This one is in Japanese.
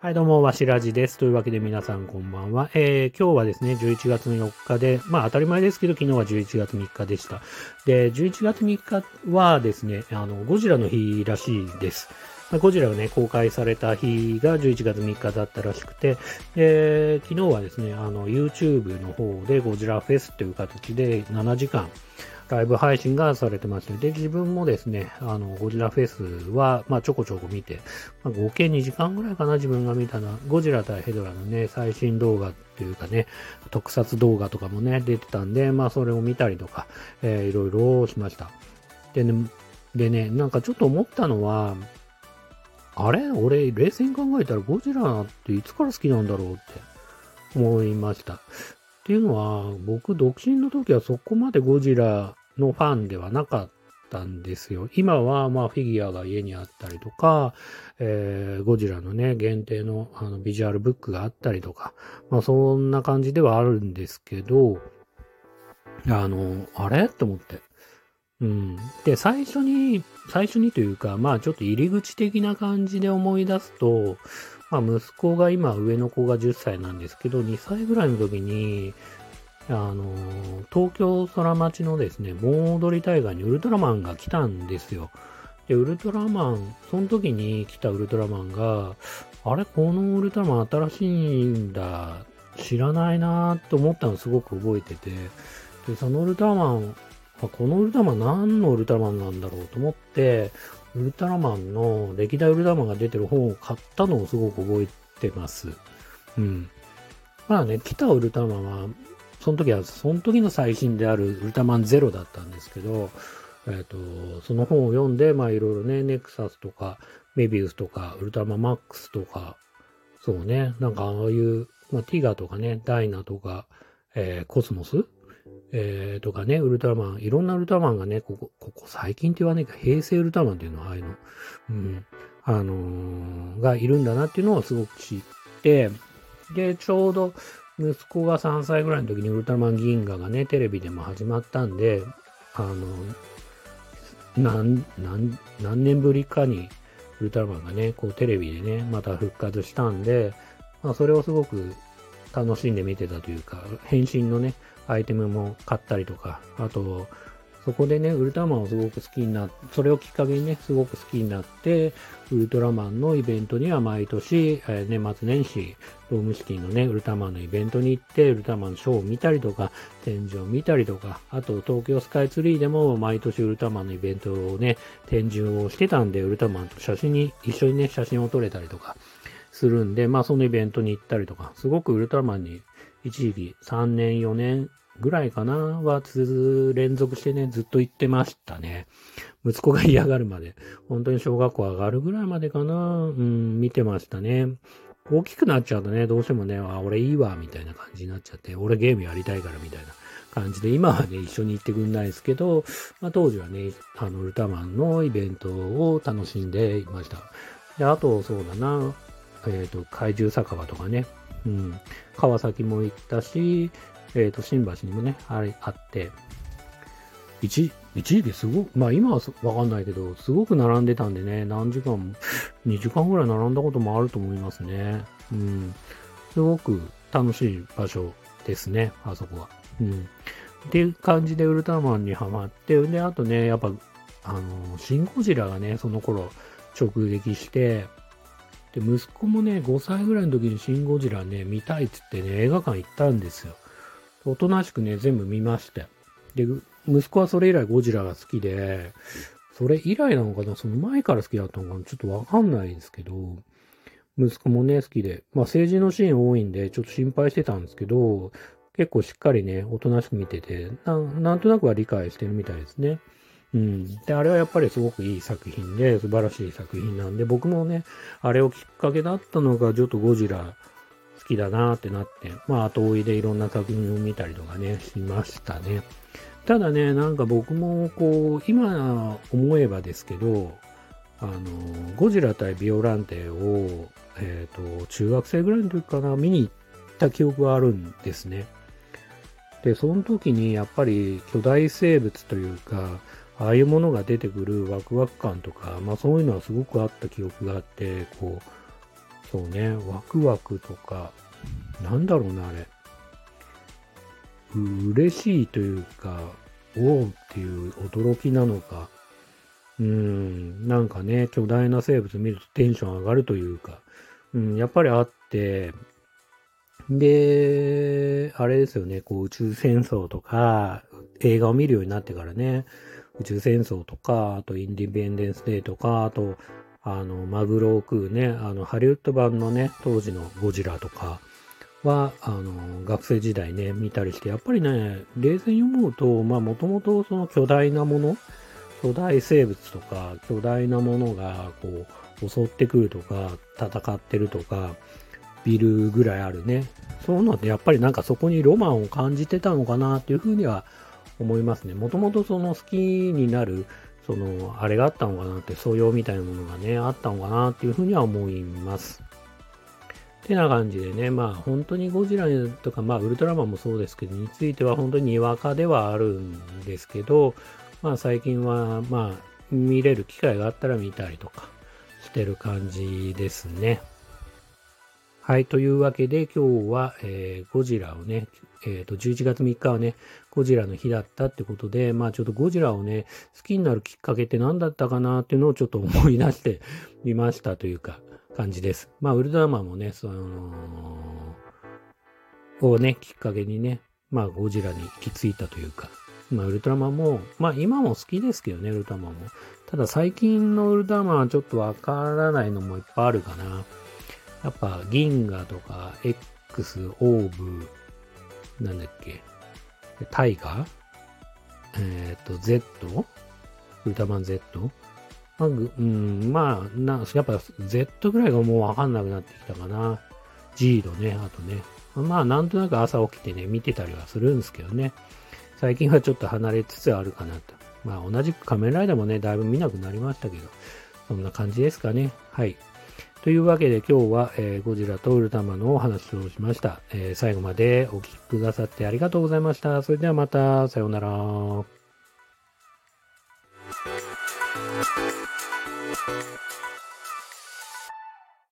はい、どうも、わしらじです。というわけで皆さんこんばんは。えー、今日はですね、11月の4日で、まあ当たり前ですけど、昨日は11月3日でした。で、11月3日はですね、あの、ゴジラの日らしいです。ゴジラがね、公開された日が11月3日だったらしくて、で、昨日はですね、あの、YouTube の方でゴジラフェスという形で7時間、ライブ配信がされてまして、で、自分もですね、あの、ゴジラフェスは、まあ、ちょこちょこ見て、まあ、合計2時間ぐらいかな、自分が見たのは、ゴジラ対ヘドラのね、最新動画っていうかね、特撮動画とかもね、出てたんで、まあ、それを見たりとか、えーいろいろしました。でね、でね、なんかちょっと思ったのは、あれ？俺、冷静に考えたらゴジラっていつから好きなんだろうって思いました。っていうのは、僕、独身の時はそこまでゴジラのファンではなかったんですよ。今は、まあ、フィギュアが家にあったりとか、えーゴジラのね、限定のあのビジュアルブックがあったりとか、まあ、そんな感じではあるんですけど、あの、あれ？と思って。うん。で、最初に、最初にというか、まあ、ちょっと入り口的な感じで思い出すと、まあ、息子が今、上の子が10歳なんですけど、2歳ぐらいの時に、あの、東京空町のですね、盆踊り大会にウルトラマンが来たんですよ。で、ウルトラマン、その時に来たウルトラマンが、あれ、このウルトラマン新しいんだ、知らないなと思ったのすごく覚えてて、で、そのウルトラマン、あこのウルトラマン何のウルトラマンなんだろうと思って、ウルトラマンの歴代ウルトラマンが出てる本を買ったのをすごく覚えてます。うん。まあね、来たウルトラマンは、その時は、その時の最新であるウルトラマンゼロだったんですけど、えっ、と、その本を読んで、まあいろいろね、ネクサスとか、メビウスとか、ウルトラママックスとか、そうね、なんかああいう、まあティガとかね、ダイナとか、えーコスモスえーとかね、ウルトラマン、いろんなウルトラマンがね、ここ、ここ最近って言わないか、平成ウルトラマンっていうのは、ああいうの、うん、あのーがいるんだなっていうのをすごく知って、で、ちょうど息子が3歳ぐらいの時にウルトラマン銀河がね、テレビでも始まったんで、あの、何、何、何年ぶりかにウルトラマンがね、こうテレビでね、また復活したんで、まあそれをすごく楽しんで見てたというか、変身のね、アイテムも買ったりとか、あと、そこでね、ウルトラマンをすごく好きになってそれをきっかけにね、すごく好きになって、ウルトラマンのイベントには毎年、えー年末年始、ロームシティのね、ウルトラマンのイベントに行って、ウルトラマンのショーを見たりとか、展示を見たりとか、あと東京スカイツリーでも毎年ウルトラマンのイベントをね、展示をしてたんで、ウルトラマンと写真に、一緒にね、写真を撮れたりとかするんで、まあそのイベントに行ったりとか、すごくウルトラマンに一時期3年4年ぐらいかなはつ連続してね、ずっと行ってましたね。息子が嫌がるまで。本当に小学校上がるぐらいまでかな。うん、見てましたね。大きくなっちゃうとね、どうしてもね、あ、俺いいわ、みたいな感じになっちゃって、俺ゲームやりたいから、みたいな感じで、今はね、一緒に行ってくんないですけど、まあ当時はね、あの、ウルトラマンのイベントを楽しんでいました。で、あと、そうだな、えっ、と、怪獣酒場とかね、うん、川崎も行ったし、えっ、と、新橋にもね、あれ、あって、一、一時期すごく、まあ今はわかんないけど、すごく並んでたんでね、何時間も、2時間ぐらい並んだこともあると思いますね。うん。すごく楽しい場所ですね、あそこは。うん。っていう感じでウルトラマンにハマって、で、あとね、やっぱ、あの、シン・ゴジラがね、その頃直撃して、で、息子もね、5歳ぐらいの時にシン・ゴジラね、見たいっつってね、映画館行ったんですよ。おとなしくね、全部見ましたよ。で、息子はそれ以来ゴジラが好きで、それ以来なのかなその前から好きだったのかなちょっとわかんないんですけど、息子もね、好きで、まあ政治のシーン多いんで、ちょっと心配してたんですけど、結構しっかりね、おとなしく見てて、なんなんとなくは理解してるみたいですね。うん。で、あれはやっぱりすごくいい作品で、素晴らしい作品なんで、僕もね、あれをきっかけだったのが、ちょっとゴジラきだなってなって、まあ、後追いでいろんな作品を見たりとかね、しましたね。ただね、なんか僕もこう、今思えばですけど、あの、ゴジラ対ビオランテを、えっ、と、中学生ぐらいの時かな、見に行った記憶があるんですね。で、その時にやっぱり巨大生物というか、ああいうものが出てくるワクワク感とか、まあそういうのはすごくあった記憶があって、こう、そうね、ワクワクとか、なんだろうな、あれ。嬉しいというか、おおっていう驚きなのか、うん、なんかね、巨大な生物見るとテンション上がるというか、うん、やっぱりあって、で、あれですよね、こう宇宙戦争とか、映画を見るようになってからね、宇宙戦争とか、あとインディペンデンスデーとか、あと、あの、マグロを食うね、あの、ハリウッド版のね、当時のゴジラとかは、あの、学生時代ね、見たりして、やっぱりね、冷静に思うと、まあ、もともとその巨大なもの、巨大生物とか、巨大なものが、こう、襲ってくるとか、戦ってるとか、ビルぐらいあるね。そういうのってやっぱりなんかそこにロマンを感じてたのかなっていうふうには思いますね。もともとその好きになる、その、あれがあったのかなって、素養みたいなものがね、あったのかなっていうふうには思います。てな感じでね、まあ本当にゴジラとか、まあウルトラマンもそうですけど、については本当ににわかではあるんですけど、まあ最近はまあ見れる機会があったら見たりとかしてる感じですね。はい。というわけで今日は、えー、ゴジラをね、え、ー、と、11月3日はね、ゴジラの日だったってことで、まあちょっとゴジラをね、好きになるきっかけって何だったかなっていうのをちょっと思い出して みましたというか、感じです。まあウルトラマンもね、その、をね、きっかけにね、まあゴジラに行き着いたというか、まあウルトラマンも、まあ今も好きですけどね、ウルトラマンも。ただ最近のウルトラマンはちょっとわからないのもいっぱいあるかな。やっぱ銀河とか X、オーブ、なんだっけ、タイガー？えっ、ー、と、Z? ウルトラマン Z? まあ、うん、まあな、やっぱ Z ぐらいがもうわかんなくなってきたかな。G ドね、あとね。まあ、なんとなく朝起きてね、見てたりはするんですけどね。最近はちょっと離れつつあるかなと。まあ、同じく仮面ライダーもね、だいぶ見なくなりましたけど、そんな感じですかね。はい。というわけで今日は、えー、ゴジラとウルタマのお話をしました、えー、最後までお聴きくださってありがとうございました。それではまた、さようなら。